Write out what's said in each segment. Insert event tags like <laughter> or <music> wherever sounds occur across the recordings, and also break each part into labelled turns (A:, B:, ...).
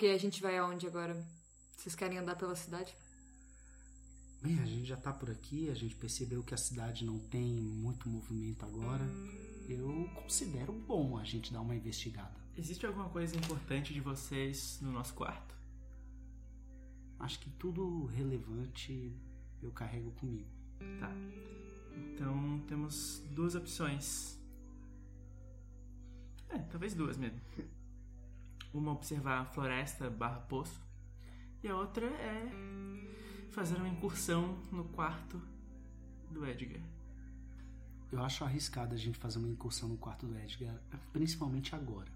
A: Ok, a gente vai aonde agora? Vocês querem andar pela cidade?
B: Bem, a gente já tá por aqui, a gente percebeu que a cidade não tem muito movimento agora. Eu considero bom a gente dar uma investigada.
C: Existe alguma coisa importante de vocês no nosso quarto?
B: Acho que tudo relevante eu carrego comigo.
C: Tá. Então temos duas opções. É, talvez duas mesmo. Uma observar a floresta barra poço. E a outra é fazer uma incursão no quarto do Edgar.
B: Eu acho arriscado a gente fazer uma incursão no quarto do Edgar, principalmente agora.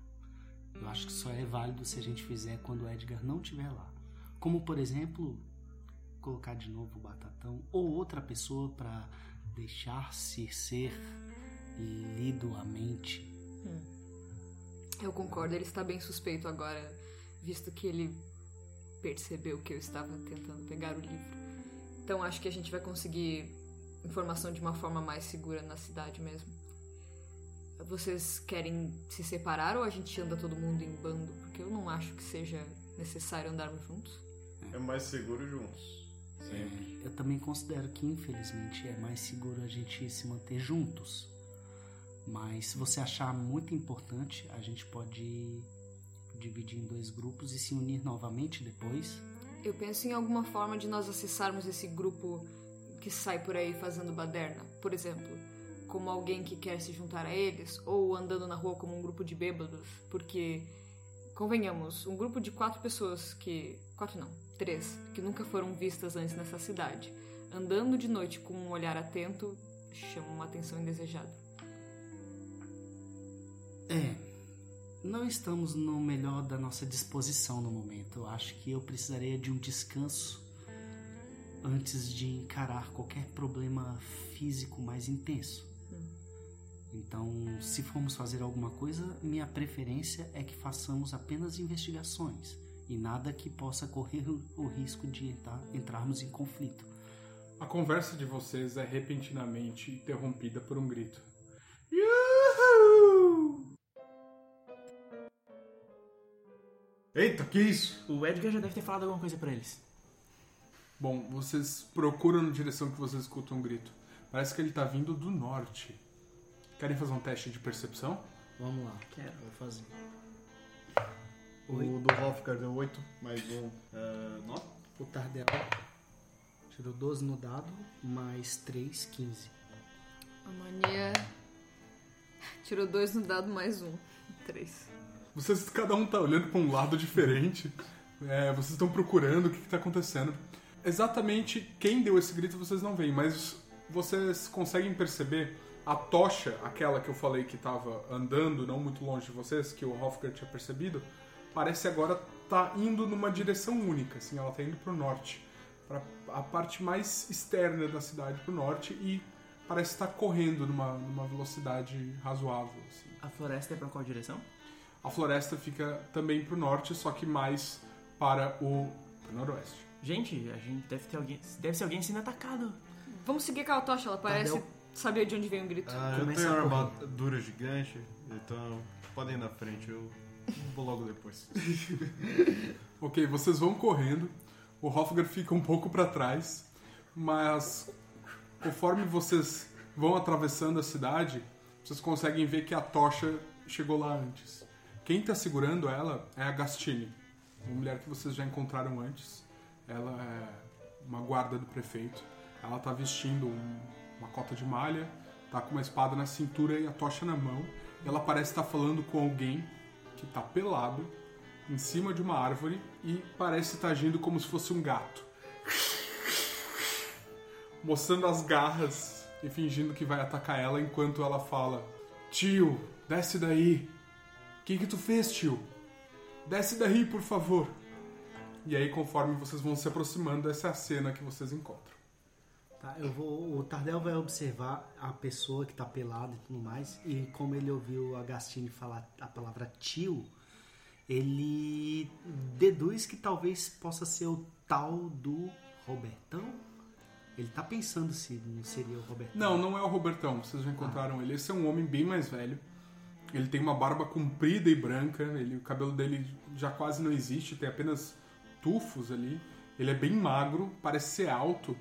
B: Eu acho que só é válido se a gente fizer quando o Edgar não estiver lá. Como, por exemplo, colocar de novo o Batatão ou outra pessoa para deixar-se ser lido a mente.
A: Eu concordo, ele está bem suspeito agora, visto que ele percebeu que eu estava tentando pegar o livro. Então acho que a gente vai conseguir informação de uma forma mais segura na cidade mesmo. Vocês querem se separar ou a gente anda todo mundo em bando? Porque eu não acho que seja necessário andarmos juntos.
D: É mais seguro juntos. Sempre.
B: Eu também considero que, infelizmente, é mais seguro a gente se manter juntos. Mas se você achar muito importante, a gente pode dividir em dois grupos e se unir novamente depois.
A: Eu penso em alguma forma de nós acessarmos esse grupo que sai por aí fazendo baderna, por exemplo, como alguém que quer se juntar a eles, ou andando na rua como um grupo de bêbados, porque, convenhamos, um grupo de quatro pessoas que. quatro não, três, que nunca foram vistas antes nessa cidade, andando de noite com um olhar atento, chama uma atenção indesejada.
B: É, não estamos no melhor da nossa disposição no momento. Eu acho que eu precisaria de um descanso antes de encarar qualquer problema físico mais intenso. Então, se formos fazer alguma coisa, minha preferência é que façamos apenas investigações e nada que possa correr o risco de entrar, entrarmos em conflito.
E: A conversa de vocês é repentinamente interrompida por um grito.
D: Eita, que isso?
C: O Edgar já deve ter falado alguma coisa pra eles.
E: Bom, vocês procuram na direção que vocês escutam um grito. Parece que ele tá vindo do norte. Querem fazer um teste de percepção?
B: Vamos lá,
C: Quero.
B: vou fazer.
D: O do Hofgar deu 8, mais um. É, 9?
B: O Tardel tirou 12 no dado, mais 3, 15.
A: A mania. Tirou dois no dado mais um. Três.
E: Vocês, cada um tá olhando pra um lado diferente. É, vocês estão procurando o que, que tá acontecendo. Exatamente quem deu esse grito vocês não veem, mas vocês conseguem perceber a tocha, aquela que eu falei que tava andando não muito longe de vocês, que o Hofgar tinha percebido, parece agora tá indo numa direção única, assim, ela tá indo pro norte, para a parte mais externa da cidade pro norte e parece estar correndo numa, numa velocidade razoável. assim.
C: A floresta é pra qual direção?
E: A floresta fica também pro norte, só que mais para o pro noroeste.
C: Gente, a gente deve ter alguém. Deve ser alguém sendo atacado.
A: Vamos seguir aquela tocha, ela parece
B: Tadeu.
A: saber de onde vem o grito.
F: Ah, eu
B: Começa
F: tenho
B: a
F: uma armadura gigante, então podem ir na frente, eu vou logo depois. <laughs>
E: Ok, vocês vão correndo. O Hofgar fica um pouco para trás, mas conforme vocês vão atravessando a cidade, vocês conseguem ver que a tocha chegou lá antes. Quem tá segurando ela é a Gastine, uma mulher que vocês já encontraram antes. Ela é uma guarda do prefeito. Ela tá vestindo um- uma cota de malha, tá com uma espada na cintura e a tocha na mão. Ela parece estar falando com alguém que tá pelado em cima de uma árvore e parece estar agindo como se fosse um gato. <laughs> Mostrando as garras e fingindo que vai atacar ela enquanto ela fala: Tio, desce daí. O que, que tu fez, tio? Desce daí, por favor. E aí, conforme vocês vão se aproximando, essa é a cena que vocês encontram.
B: Tá, eu vou, o Tardel vai observar a pessoa que tá pelada e tudo mais, e como ele ouviu a Gastine falar a palavra tio, ele deduz que talvez possa ser o tal do Robertão. Ele tá pensando se não seria o Robertão.
E: Não, não é o Robertão, vocês já encontraram ele. Esse é um homem bem mais velho. Ele tem uma barba comprida e branca, ele, o cabelo dele já quase não existe, tem apenas tufos ali. Ele é bem magro, parece ser alto,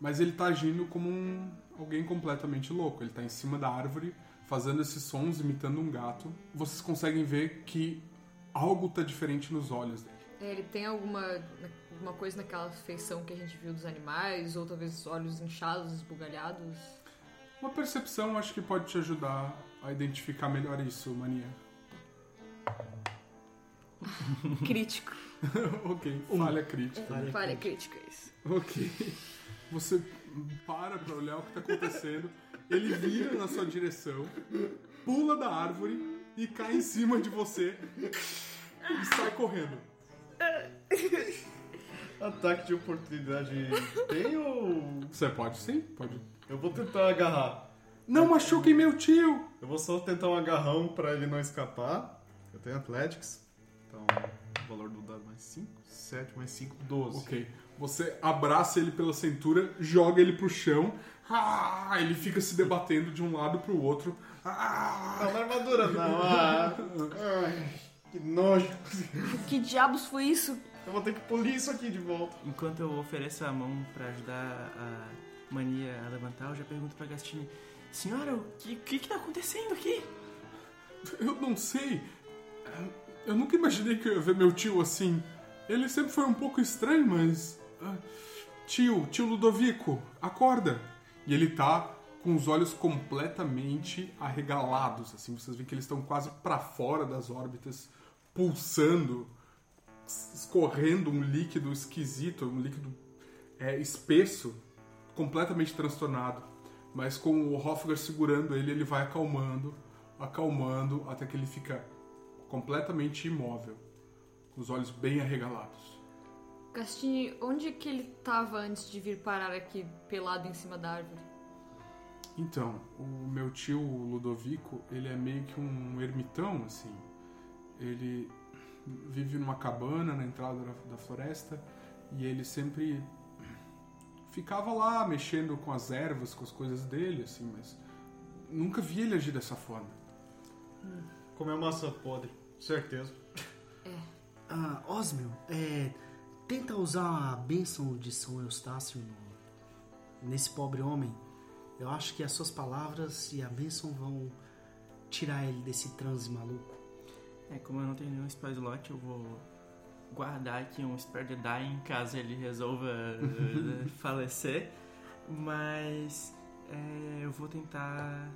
E: mas ele tá agindo como um, alguém completamente louco. Ele tá em cima da árvore, fazendo esses sons, imitando um gato. Vocês conseguem ver que algo tá diferente nos olhos dele.
A: É, ele tem alguma, alguma coisa naquela feição que a gente viu dos animais, ou talvez olhos inchados, esbugalhados.
E: Uma percepção acho que pode te ajudar a identificar melhor isso, Mania. <laughs>
A: Crítico. <laughs>
E: ok, falha crítica.
B: Falha
A: Falha crítica, isso.
E: Ok. Você para pra olhar o que tá acontecendo. Ele vira na sua direção, pula da árvore e cai em cima de você e sai correndo.
F: Ataque de oportunidade tem ou.
E: Você pode sim, pode.
F: Eu vou tentar agarrar.
E: Não machuquem meu tio!
F: Eu vou só tentar um agarrão pra ele não escapar. Eu tenho Athletics. Então, o valor do dado mais 5, 7 mais 5, 12.
E: Ok. Você abraça ele pela cintura, joga ele pro chão. Ah, ele fica se debatendo de um lado pro outro. Ah,
F: Não, na armadura não. Ah, ai, que nojo.
A: Que diabos foi isso?
F: Eu vou ter que polir isso aqui de volta.
C: Enquanto eu ofereço a mão pra ajudar a mania a levantar, eu já pergunto pra Gastine: Senhora, o que, que que tá acontecendo aqui?
E: Eu não sei. Eu nunca imaginei que eu ia ver meu tio assim. Ele sempre foi um pouco estranho, mas. ah, Tio, tio Ludovico, acorda! E ele tá com os olhos completamente arregalados, assim. Vocês veem que eles estão quase pra fora das órbitas, pulsando, escorrendo um líquido esquisito, um líquido é, espesso, completamente transtornado. Mas com o Hofgar segurando ele, ele vai acalmando, acalmando, até que ele fica completamente imóvel, com os olhos bem arregalados.
A: Gastini, onde que ele tava antes de vir parar aqui pelado em cima da árvore?
E: Então, o meu tio Ludovico, ele é meio que um ermitão, assim. Ele vive numa cabana na entrada da, da floresta e ele sempre ficava lá mexendo com as ervas, com as coisas dele, assim, mas nunca vi ele agir dessa forma.
F: Comer massa podre, certeza.
B: Ah, Osmio, é, tenta usar a bênção de São Eustácio no- nesse pobre homem. Eu acho que as suas palavras e a bênção vão tirar ele desse transe maluco.
C: É, como eu não tenho nenhum spell slot, eu vou guardar aqui um spell de dying caso ele resolva eh, <laughs> falecer. Mas é, eu vou tentar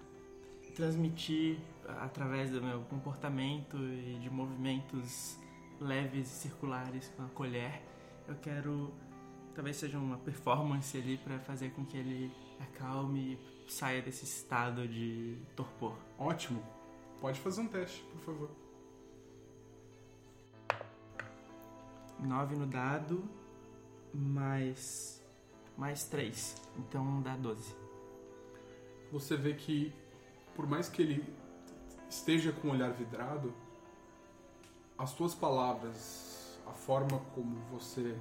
C: transmitir através do meu comportamento e de movimentos leves e circulares com a colher. Eu quero talvez seja uma performance ali para fazer com que ele acalme e saia desse estado de torpor.
E: Ótimo. Pode fazer um teste, por favor.
C: 9 no dado, mais mais 3. Então dá 12.
E: você vê que, por mais que ele esteja com o olhar vidrado, as tuas palavras, a forma como você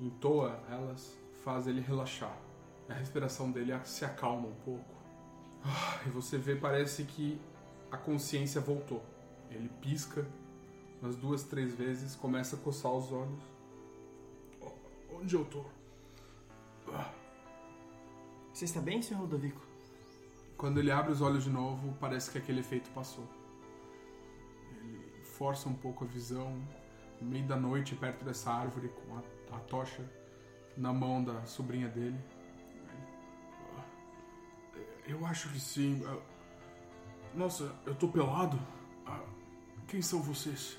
E: entoa elas, faz ele relaxar. A respiração dele se acalma um pouco. Ah, E você vê, parece que a consciência voltou. Ele pisca umas duas, três vezes, começa a coçar os olhos. Onde eu tô? Ah.
C: Você está bem, senhor Ludovico?
E: Quando ele abre os olhos de novo, parece que aquele efeito passou. Ele força um pouco a visão, no meio da noite, perto dessa árvore, com a, a tocha na mão da sobrinha dele. Ele, "Ah, Eu acho que sim. Ah, Nossa, eu tô pelado? Ah, Quem são vocês?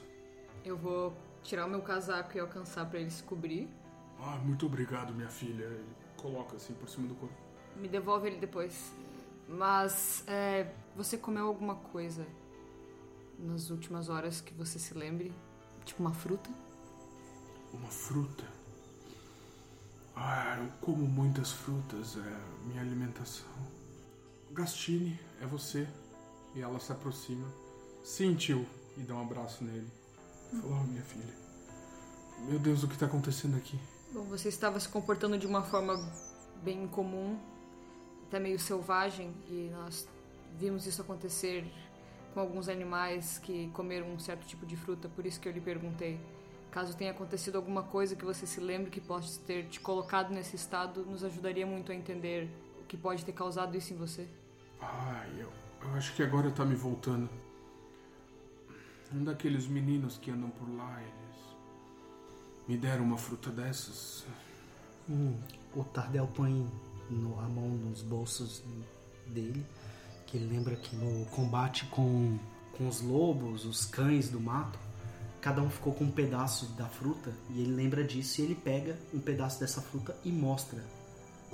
A: Eu vou tirar o meu casaco e alcançar pra ele se cobrir.
E: Ah, muito obrigado, minha filha. Ele coloca assim por cima do corpo.
A: Me devolve ele depois. Mas, é, você comeu alguma coisa nas últimas horas que você se lembre? Tipo uma fruta?
E: Uma fruta? Ah, eu como muitas frutas, é minha alimentação. Gastine, é você. E ela se aproxima. Sim, tio. E dá um abraço nele. Falou, "Oh, minha filha. Meu Deus, o que tá acontecendo aqui?
A: Bom, você estava se comportando de uma forma bem incomum, até meio selvagem, e nós vimos isso acontecer com alguns animais que comeram um certo tipo de fruta, por isso que eu lhe perguntei. Caso tenha acontecido alguma coisa que você se lembre que possa ter te colocado nesse estado, nos ajudaria muito a entender o que pode ter causado isso em você.
E: Ai, eu, eu acho que agora tá me voltando. Um daqueles meninos que andam por lá, eles me deram uma fruta dessas.
B: Hum, o Tardel põe no- a mão nos bolsos dele, que ele lembra que no combate com, com os lobos, os cães do mato, cada um ficou com um pedaço da fruta e ele lembra disso e ele pega um pedaço dessa fruta e mostra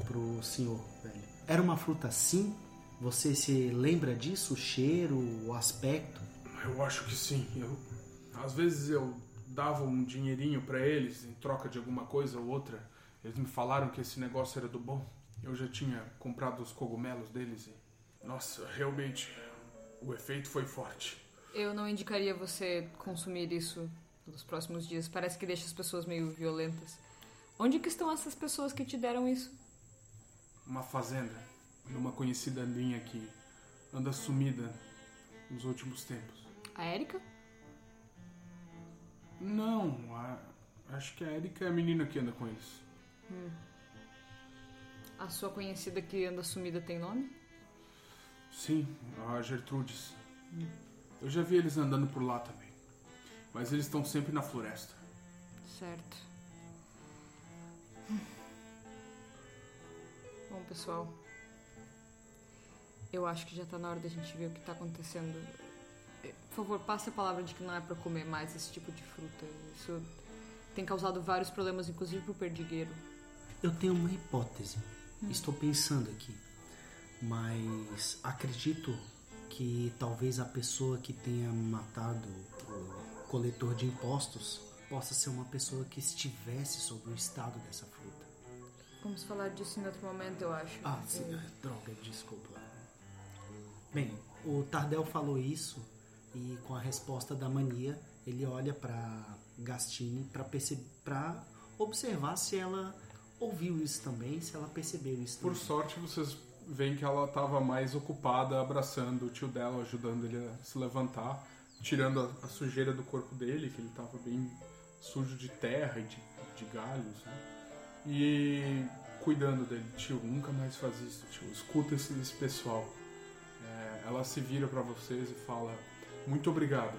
B: pro senhor, velho. Era uma fruta assim? Você se lembra disso? O cheiro, o aspecto?
E: Eu acho que sim. Eu, às vezes eu dava um dinheirinho pra eles em troca de alguma coisa ou outra. Eles me falaram que esse negócio era do bom. Eu já tinha comprado os cogumelos deles e. Nossa, realmente, o efeito foi forte.
A: Eu não indicaria você consumir isso nos próximos dias. Parece que deixa as pessoas meio violentas. Onde que estão essas pessoas que te deram isso?
E: Uma fazenda, numa conhecida linha que anda sumida nos últimos tempos.
A: A Érica?
E: Não, a- acho que a Erika é a menina que anda com eles.
A: A sua conhecida que anda sumida tem nome?
E: Sim, a Gertrudes. Eu já vi eles andando por lá também. Mas eles estão sempre na floresta.
A: Certo. Bom, pessoal. Eu acho que já tá na hora da gente ver o que tá acontecendo. Por favor, passe a palavra de que não é pra comer mais esse tipo de fruta. Isso tem causado vários problemas, inclusive pro perdigueiro.
B: Eu tenho uma hipótese. Estou pensando aqui. Mas acredito que talvez a pessoa que tenha matado o coletor de impostos possa ser uma pessoa que estivesse sobre o estado dessa fruta.
A: Vamos falar disso em outro momento, eu acho.
B: Ah, sim. Droga, desculpa. Bem, o Tardel falou isso e com a resposta da mania, ele olha pra Gastine pra observar se ela ouviu isso também, se ela percebeu isso
E: Por
B: também.
E: sorte, vocês veem que ela estava mais ocupada abraçando o tio dela, ajudando ele a se levantar, tirando a, a sujeira do corpo dele, que ele estava bem sujo de terra e de, de galhos, né? E cuidando dele. Tio, nunca mais faz isso, tio. Escuta esse, esse pessoal. É, ela se vira para vocês e fala: Muito obrigado.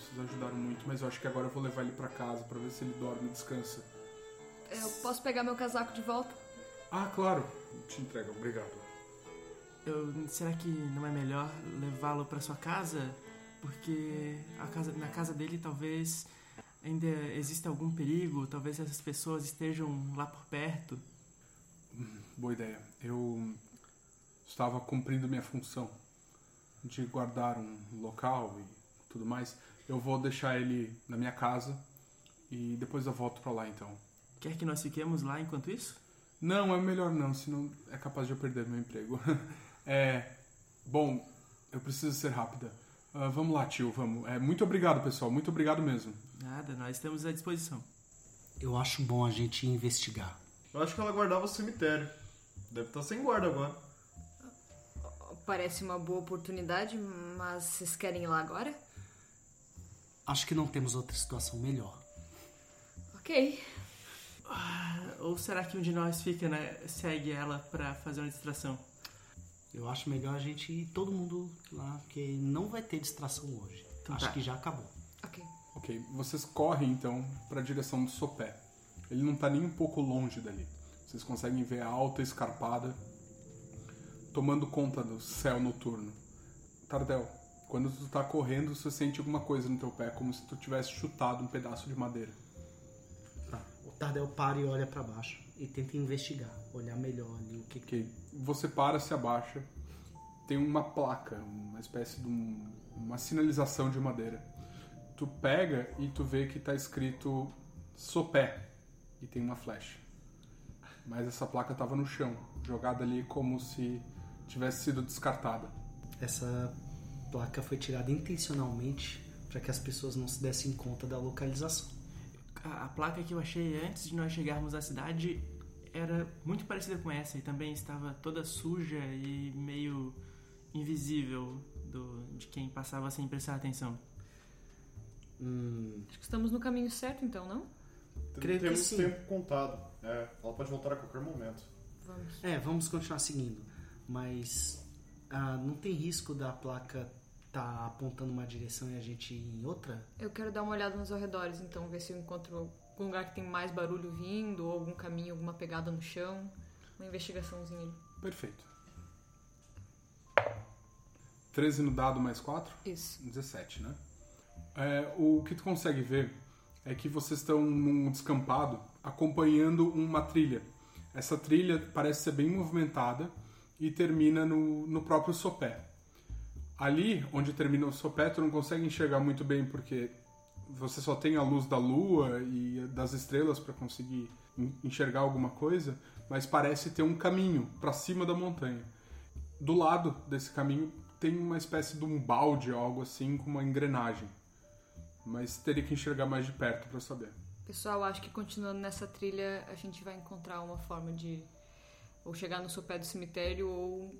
E: Vocês ajudaram muito, mas eu acho que agora eu vou levar ele para casa para ver se ele dorme e descansa.
A: Eu posso pegar meu casaco de volta?
E: Ah, claro. Te entrega, obrigado.
C: Eu, será que não é melhor levá-lo para sua casa? Porque a casa, na casa dele talvez ainda exista algum perigo, talvez essas pessoas estejam lá por perto.
E: Boa ideia. Eu estava cumprindo minha função de guardar um local e tudo mais. Eu vou deixar ele na minha casa e depois eu volto pra lá então.
C: Quer que nós fiquemos lá enquanto isso?
E: Não, é melhor não, senão é capaz de eu perder meu emprego. <laughs> É, Bom, eu preciso ser rápida. Ah, vamos lá, tio, vamos. É, muito obrigado, pessoal. Muito obrigado mesmo.
C: Nada, nós estamos à disposição.
B: Eu acho bom a gente investigar.
F: Eu acho que ela guardava o cemitério. Deve estar sem guarda agora.
A: Parece uma boa oportunidade, mas vocês querem ir lá agora?
B: Acho que não temos outra situação melhor.
A: Ok.
C: Ou será que um de nós fica, né? Segue ela pra fazer uma distração?
B: Eu acho melhor a gente ir todo mundo lá, porque não vai ter distração hoje.
C: Então
B: acho
C: tá.
B: que já acabou.
A: Ok.
E: Ok, vocês correm então para a direção do sopé. Ele não tá nem um pouco longe dali. Vocês conseguem ver a alta escarpada tomando conta do céu noturno. Tardel, quando tu tá correndo, você sente alguma coisa no teu pé, como se tu tivesse chutado um pedaço de madeira.
B: Tá. O Tardel para e olha pra baixo e tenta investigar, olhar melhor ali o que que
E: você para, se abaixa, tem uma placa, uma espécie de um- uma sinalização de madeira. Tu pega e tu vê que tá escrito sopé e tem uma flecha. Mas essa placa tava no chão, jogada ali como se tivesse sido descartada.
B: Essa placa foi tirada intencionalmente para que as pessoas não se dessem conta da localização.
C: A, a placa que eu achei antes de nós chegarmos à cidade era muito parecida com essa e também estava toda suja e meio invisível do, de quem passava sem prestar atenção.
B: Hum,
A: Acho que estamos no caminho certo, então, não?
B: Creio que
F: Temos
B: sim.
F: tempo contado. É, ela pode voltar a qualquer momento.
A: Vamos.
B: é, vamos continuar seguindo, mas ah, não tem risco da placa tá apontando uma direção e a gente ir em outra?
A: Eu quero dar uma olhada nos arredores, então, ver se eu encontro algum lugar que tem mais barulho vindo, ou algum caminho, alguma pegada no chão. Uma investigaçãozinha ali.
E: Perfeito. 13 no dado mais 4?
A: Isso.
E: 17, né? É, o que tu consegue ver é que vocês estão num descampado acompanhando uma trilha. Essa trilha parece ser bem movimentada e termina no, no próprio sopé. Ali, onde termina o sopé, tu não consegue enxergar muito bem porque você só tem a luz da lua e das estrelas para conseguir en- enxergar alguma coisa, mas parece ter um caminho para cima da montanha. Do lado desse caminho tem uma espécie de um balde algo assim com uma engrenagem. Mas teria que enxergar mais de perto para saber.
A: Pessoal, acho que continuando nessa trilha, a gente vai encontrar uma forma de ou chegar no sopé do cemitério ou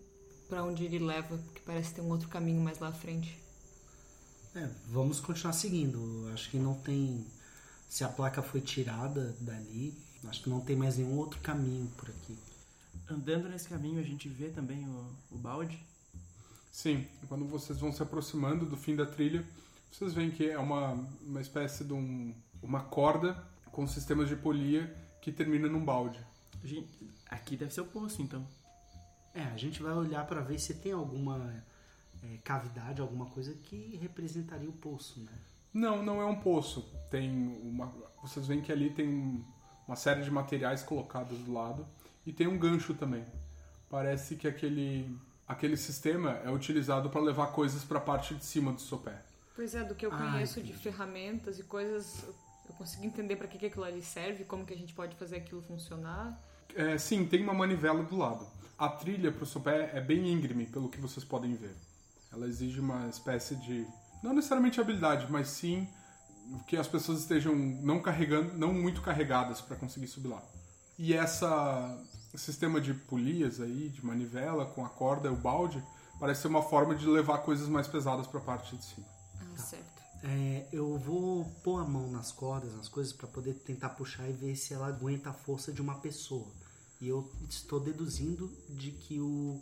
A: pra onde ele leva, que parece ter um outro caminho mais lá à frente.
B: É, vamos continuar seguindo. Acho que não tem. Se a placa foi tirada dali, acho que não tem mais nenhum outro caminho por aqui.
C: Andando nesse caminho, a gente vê também o, o balde.
E: Sim, quando vocês vão se aproximando do fim da trilha, vocês veem que é uma, uma espécie de um, uma corda com sistemas de polia que termina num balde.
C: A gente- aqui deve ser o poço, então.
B: É, a gente vai olhar para ver se tem alguma é, cavidade, alguma coisa que representaria o poço, né?
E: Não, não é um poço. Tem uma. Vocês veem que ali tem um- uma série de materiais colocados do lado e tem um gancho também. Parece que aquele aquele sistema é utilizado para levar coisas para a parte de cima do sopé.
A: Pois é, do que eu
B: Ah,
A: conheço de ferramentas e coisas, eu- consigo entender pra que, que aquilo ali serve, como que a gente pode fazer aquilo funcionar.
E: É, sim, tem uma manivela do lado. A trilha para o sopé é bem íngreme, pelo que vocês podem ver. Ela exige uma espécie de não necessariamente habilidade, mas sim que as pessoas estejam não carregando, não muito carregadas para conseguir subir lá. E essa sistema de polias aí, de manivela com a corda e o balde, parece ser uma forma de levar coisas mais pesadas para a parte de cima.
A: Ah, certo.
B: É, eu vou pôr a mão nas cordas, nas coisas, para poder tentar puxar e ver se ela aguenta a força de uma pessoa. E eu estou deduzindo de que o,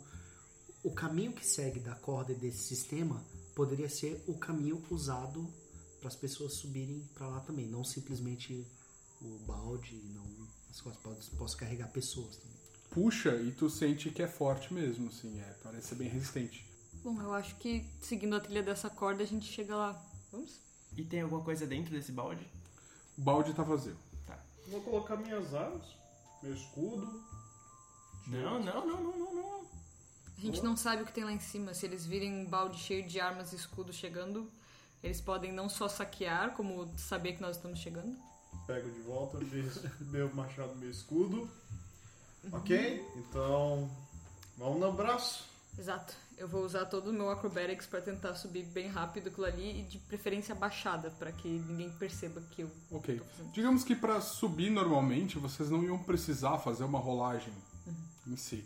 B: o caminho que segue da corda e desse sistema poderia ser o caminho usado para as pessoas subirem para lá também, não simplesmente o balde, não as coisas. Posso, posso carregar pessoas também.
E: Puxa e tu sente que é forte mesmo, assim, é, parece ser bem resistente.
A: Bom, eu acho que seguindo a trilha dessa corda a gente chega lá. Vamos?
C: E tem alguma coisa dentro desse balde?
E: O balde tá vazio.
F: Vou colocar minhas armas, meu escudo.
C: Não, não, não, não, não, não.
A: A gente não sabe o que tem lá em cima. Se eles virem um balde cheio de armas e escudos chegando, eles podem não só saquear, como saber que nós estamos chegando.
F: Pego de volta meu, <laughs> meu machado, meu escudo. Ok? Então, vamos no abraço.
A: Exato. Eu vou usar todo o meu acrobatics pra tentar subir bem rápido aquilo ali e de preferência baixada, pra que ninguém perceba que eu
E: Ok.
A: tô fazendo.
E: Digamos que pra subir normalmente vocês não iam precisar fazer uma rolagem
A: Uhum.
E: em si.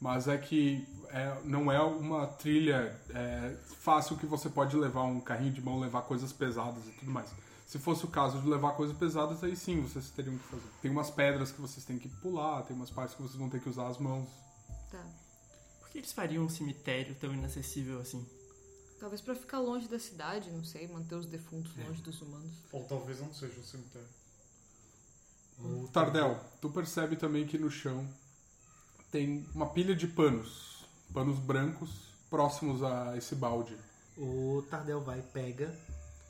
E: Mas é que é, não é uma trilha é, fácil que você pode levar um carrinho de mão, levar coisas pesadas e tudo mais. Se fosse o caso de levar coisas pesadas, aí sim vocês teriam que fazer. Tem umas pedras que vocês têm que pular, tem umas partes que vocês vão ter que usar as mãos.
A: Tá.
C: Que eles fariam um cemitério tão inacessível assim?
A: Talvez pra ficar longe da cidade, não sei, manter os defuntos longe dos humanos.
F: Ou talvez não seja um cemitério.
E: O Tardel, tu percebe também que no chão tem uma pilha de panos, panos brancos, próximos a esse balde.
B: O Tardel vai, pega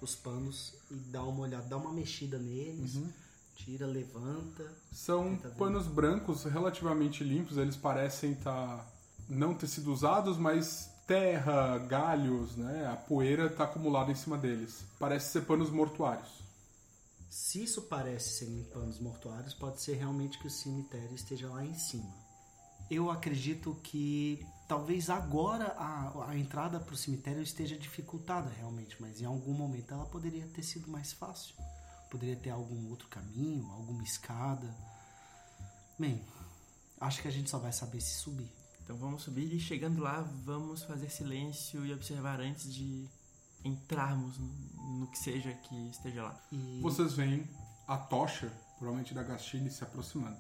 B: os panos e dá uma olhada, dá uma mexida neles, tira, levanta.
E: São
B: Tá
E: panos brancos relativamente limpos, eles parecem estar não ter sido usados, mas terra, galhos, né? A poeira está acumulada em cima deles. Parece ser panos mortuários.
B: Se isso parece serem panos mortuários, pode ser realmente que o cemitério esteja lá em cima. Eu acredito que talvez agora a, a entrada para o cemitério esteja dificultada realmente, mas em algum momento ela poderia ter sido mais fácil. Poderia ter algum outro caminho, alguma escada. Bem, acho que a gente só vai saber se subir.
C: Então vamos subir e chegando lá, vamos fazer silêncio e observar antes de entrarmos no, que seja que esteja lá.
B: E
E: Vocês veem a tocha, provavelmente da Gastine, se aproximando,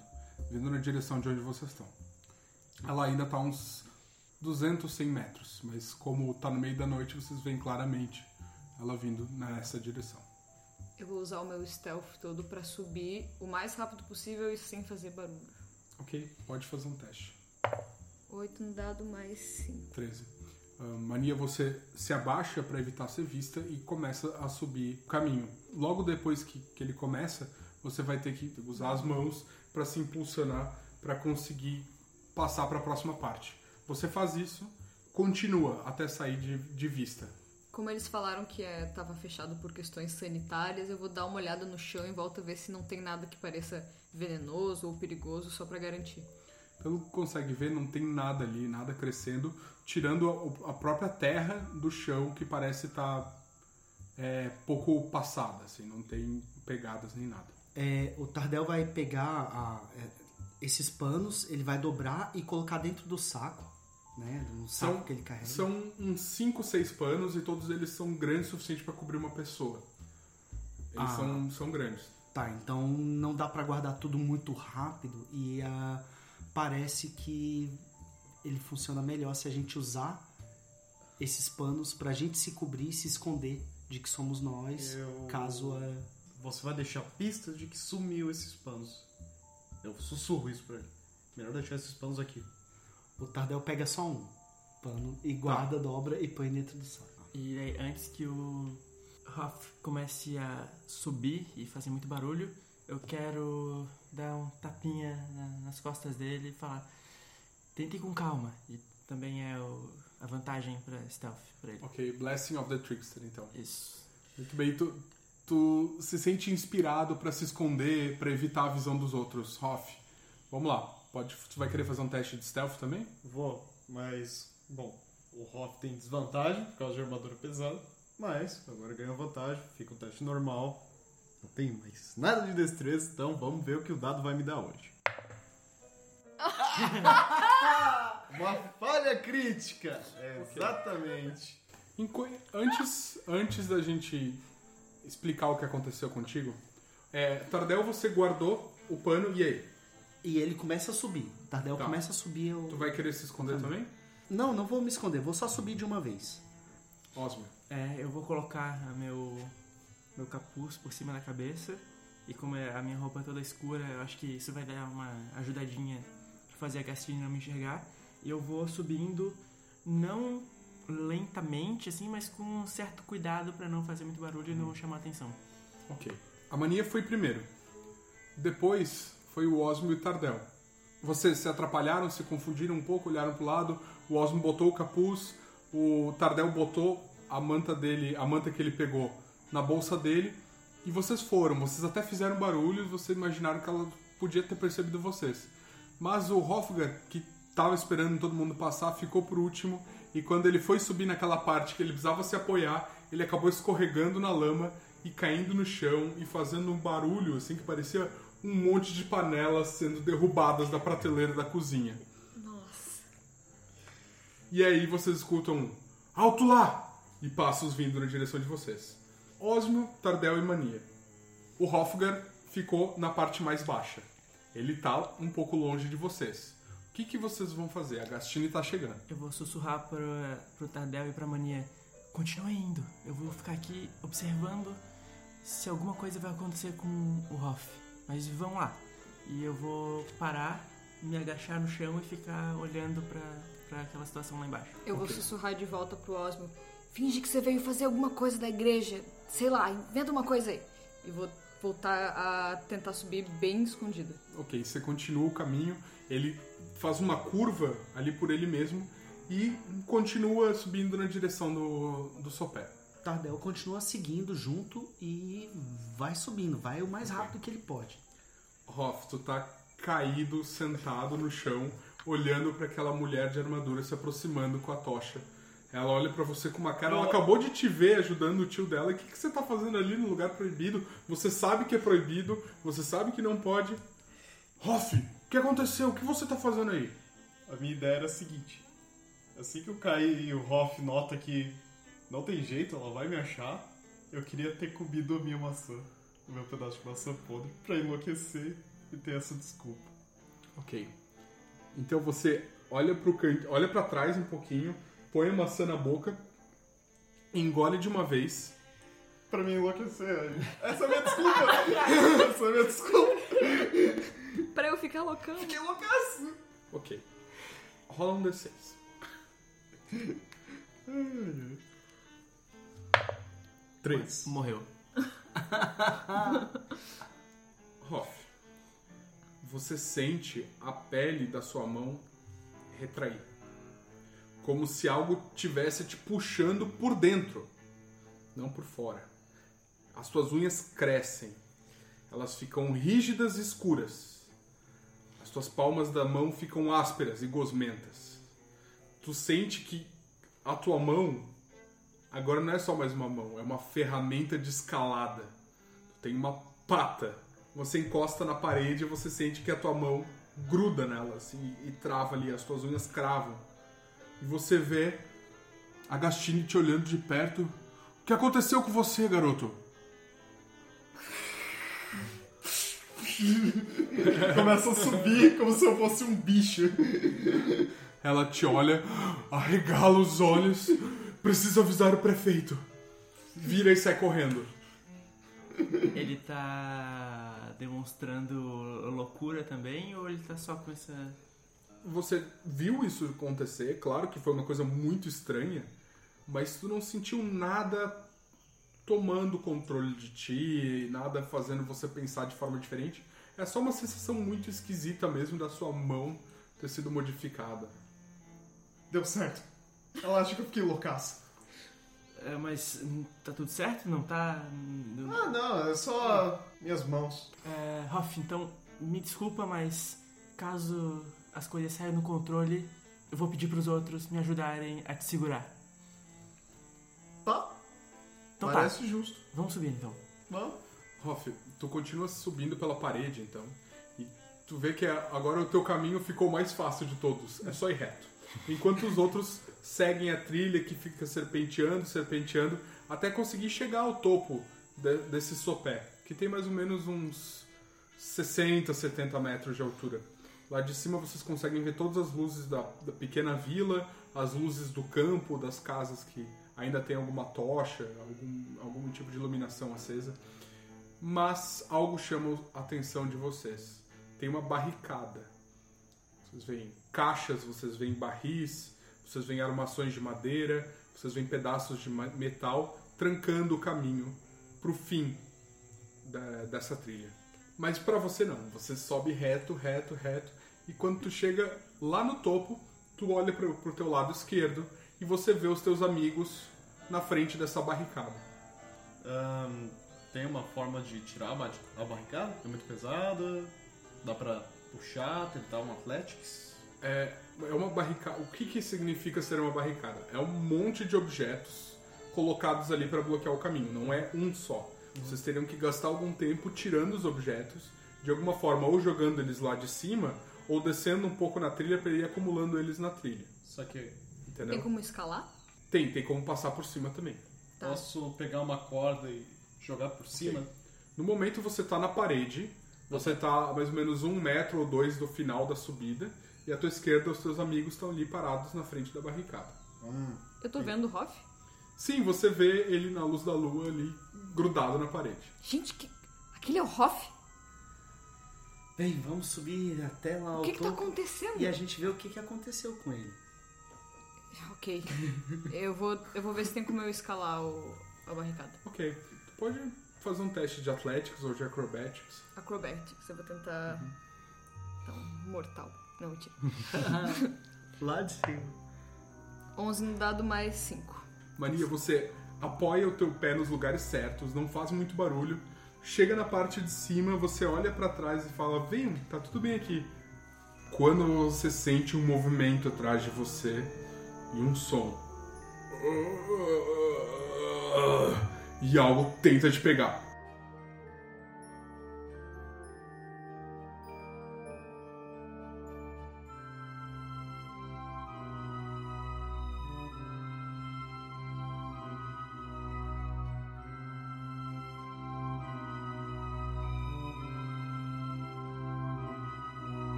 E: vindo na direção de onde vocês estão. Ela ainda está uns 200, 100 metros, mas como está no meio da noite, vocês veem claramente ela vindo nessa direção.
A: Eu vou usar o meu stealth todo pra subir o mais rápido possível e sem fazer barulho.
E: Ok, pode fazer um teste.
A: 8 no dado mais 5.
E: 13. Ah, Mania, você se abaixa para evitar ser vista e começa a subir o caminho. Logo depois que, que ele começa, você vai ter que usar as mãos para se impulsionar para conseguir passar para a próxima parte. Você faz isso, continua até sair de, de vista.
A: Como eles falaram que é, tava fechado por questões sanitárias, eu vou dar uma olhada no chão em volta ver se não tem nada que pareça venenoso ou perigoso, só pra garantir.
E: Pelo que consegue ver, não tem nada ali, nada crescendo, tirando a, a própria terra do chão que parece estar pouco passada, assim, não tem pegadas nem nada.
B: é, o Tardel vai pegar a- é, esses panos, ele vai dobrar e colocar dentro do saco, né? No saco
E: São-
B: que ele carrega.
E: São uns 5, 6 panos e todos eles são grandes o suficiente para cobrir uma pessoa. Eles
B: Ah.
E: são, são grandes.
B: Tá, então não dá pra guardar tudo muito rápido e ah, parece que ele funciona melhor se a gente usar esses panos pra gente se cobrir e se esconder de que somos nós,
F: Eu-
B: caso é,
F: Você vai deixar pistas de que sumiu esses panos. Eu sussurro isso pra ele. Melhor deixar esses panos aqui.
B: o Tardel pega só um pano e guarda, dobra e põe dentro do saco.
C: E aí, antes que o Hoff comece a subir e fazer muito barulho, eu quero dar um tapinha na- nas costas dele e falar: tente com calma. E também é o- a vantagem pra stealth pra ele.
E: Ok, Blessing of the Trickster, então.
C: Isso.
E: Muito bem, tu, tu se sente inspirado para se esconder, para evitar a visão dos outros. Hoff, vamos lá. Pode, tu vai querer fazer um teste de stealth também?
F: Vou, mas. Bom, o Hoff tem desvantagem por causa de armadura pesada. Mas agora ganhou vantagem, fica um teste normal. Não tenho mais nada de destreza, então vamos ver o que o dado vai me dar hoje. <laughs> Uma falha crítica! Exatamente.
E: Antes, antes da gente explicar o que aconteceu contigo, é, Tardel, você guardou o pano e aí?
B: E ele começa a subir. O Tardel
E: Tá.
B: começa a subir. Eu...
E: Tu vai querer se esconder também?
B: Não, não vou me esconder, vou só subir de uma vez.
E: Osmo.
C: É, eu vou colocar a meu, meu capuz por cima da cabeça. E como é- a minha roupa é toda escura, eu acho que isso vai dar uma ajudadinha pra fazer a Gastine não me enxergar. E eu vou subindo, não lentamente, assim, mas com um certo cuidado pra não fazer muito barulho e não chamar atenção.
E: Ok. A mania foi primeiro. Depois foi o Osmo e o Tardel. Vocês se atrapalharam, se confundiram um pouco, olharam pro lado. O Osmo botou o capuz, o Tardel botou a manta dele, a manta que ele pegou na bolsa dele. E vocês foram. Vocês até fizeram barulho, vocês imaginaram que ela podia ter percebido vocês. Mas o Hofgar, que estava esperando todo mundo passar, ficou por último e quando ele foi subir naquela parte que ele precisava se apoiar, ele acabou escorregando na lama e caindo no chão e fazendo um barulho assim que parecia um monte de panelas sendo derrubadas da prateleira da cozinha.
A: Nossa.
E: E aí vocês escutam um alto lá e passos vindo na direção de vocês. Osmio, Tardel e Mania. O Hofgar ficou na parte mais baixa. Ele tá um pouco longe de vocês. O que, que vocês vão fazer? A Gastine tá chegando.
C: Eu vou sussurrar pro, pro Tardel e pra Mania. Continua indo. Eu vou ficar aqui observando se alguma coisa vai acontecer com o Hoff. Mas vão lá. E eu vou parar, me agachar no chão e ficar olhando pra, pra aquela situação lá embaixo.
A: Eu vou
E: Ok.
A: sussurrar de volta pro Osmo. Finge que você veio fazer alguma coisa da igreja. Sei lá, inventa uma coisa aí. E vou voltar a tentar subir bem escondida.
E: Ok, você continua o caminho, ele faz uma curva ali por ele mesmo e continua subindo na direção do, do sopé.
B: Tardel continua seguindo junto e vai subindo, vai o mais rápido que ele pode.
E: Hoff, tu tá caído, sentado no chão, olhando para aquela mulher de armadura se aproximando com a tocha. Ela olha pra você com uma cara. Ela acabou de te ver ajudando o tio dela. O que, que você tá fazendo ali no lugar proibido? Você sabe que é proibido, você sabe que não pode. Hoff, o que aconteceu? O que você tá fazendo aí?
F: A minha ideia era a seguinte: assim que eu cair e o Hoff nota que não tem jeito, ela vai me achar, eu queria ter comido a minha maçã, o meu pedaço de maçã podre, pra enlouquecer e ter essa desculpa.
E: Ok. Então você olha pro canto, olha para trás um pouquinho, põe a maçã na boca, engole de uma vez.
F: Pra me enlouquecer. Essa é a minha desculpa! Essa é a minha desculpa!
A: Pra eu ficar loucão.
F: Que loucaço!
E: Ok. Rola um D6. Três.
C: Morreu.
E: Hoff, você sente a pele da sua mão retrair. Como se algo tivesse te puxando por dentro, não por fora. As tuas unhas crescem. Elas ficam rígidas e escuras. As tuas palmas da mão ficam ásperas e gosmentas. Tu sente que a tua mão agora não é só mais uma mão, é uma ferramenta de escalada. Tu tem uma pata. Você encosta na parede e você sente que a tua mão gruda nela assim, e trava ali, as tuas unhas cravam. E você vê a Gastine te olhando de perto. O que aconteceu com você, garoto? <laughs>
F: Começa a subir como se eu fosse um bicho.
E: Ela te olha, arregala os olhos. Preciso avisar o prefeito. Vira e sai correndo.
C: Ele tá demonstrando loucura também ou ele tá só com essa.
E: Você viu isso acontecer, claro que foi uma coisa muito estranha, mas tu não sentiu nada tomando controle de ti, nada fazendo você pensar de forma diferente. É só uma sensação muito esquisita mesmo da sua mão ter sido modificada.
F: Deu certo. Ela acha que eu fiquei loucaço.
C: É, mas hum, tá tudo certo? Não tá. Não-
F: Ah, não, é só minhas mãos.
C: É, Hoff, então me desculpa, mas caso as coisas saiam no controle, eu vou pedir pros outros me ajudarem a te segurar.
F: Tá,
C: Então
F: parece
C: tá,
F: justo.
C: vamos subir então.
F: Vamos.
E: Hoff, tu continua subindo pela parede então, e tu vê que a- agora o teu caminho ficou mais fácil de todos, é só ir reto. Enquanto os outros seguem a trilha que fica serpenteando, serpenteando, até conseguir chegar ao topo de- desse sopé, que tem mais ou menos uns 60, 70 metros de altura. Lá de cima vocês conseguem ver todas as luzes da, da pequena vila, as luzes do campo, das casas que ainda tem alguma tocha, algum, algum tipo de iluminação acesa. Mas algo chama a atenção de vocês. Tem uma barricada. Vocês veem caixas, vocês veem barris, vocês veem armações de madeira, vocês veem pedaços de metal trancando o caminho pro fim da- dessa trilha. Mas pra você não, você sobe reto, reto, reto, e quando tu chega lá no topo, tu olha pro, pro teu lado esquerdo e você vê os teus amigos na frente dessa barricada.
F: Ahn, tem uma forma de tirar a ba- a barricada? É muito pesada? Dá pra puxar, tentar um Athletics?
E: É, é uma barricada. O que, que significa ser uma barricada? É um monte de objetos colocados ali para bloquear o caminho. Não é um só. Vocês teriam que gastar algum tempo tirando os objetos, de alguma forma, ou jogando eles lá de cima, ou descendo um pouco na trilha para ir acumulando eles na trilha.
F: Só que
E: Entendeu?
A: Tem como escalar?
E: Tem, tem como passar por cima também.
A: Tá.
F: posso pegar uma corda e jogar por cima?
E: No momento você tá na parede, você tá a mais ou menos um metro ou dois do final da subida, e à tua esquerda os teus amigos estão ali parados na frente da barricada.
F: Hum.
A: Eu tô vendo o Hoff?
E: Sim, você vê ele na luz da lua ali, grudado na parede.
A: Gente, que... aquele é o Hoff?
B: Bem, vamos subir até lá
A: O
B: ao
A: que que tá
B: topo
A: acontecendo?
B: e a gente vê o que, que aconteceu com ele.
A: Ok. Eu vou, eu vou ver se tem como eu escalar o, a barricada.
E: Ok, tu pode fazer um teste de Athletics ou de Acrobatics.
A: Acrobatics, eu vou tentar. Então, mortal. Não, mentira. <laughs>
B: Lá de cima.
A: 11 no dado mais 5.
E: Mania, você apoia o teu pé nos lugares certos, não faz muito barulho. Chega na parte de cima, você olha pra trás e fala: Vem, tá tudo bem aqui. Quando você sente um movimento atrás de você e um som. E algo tenta te pegar.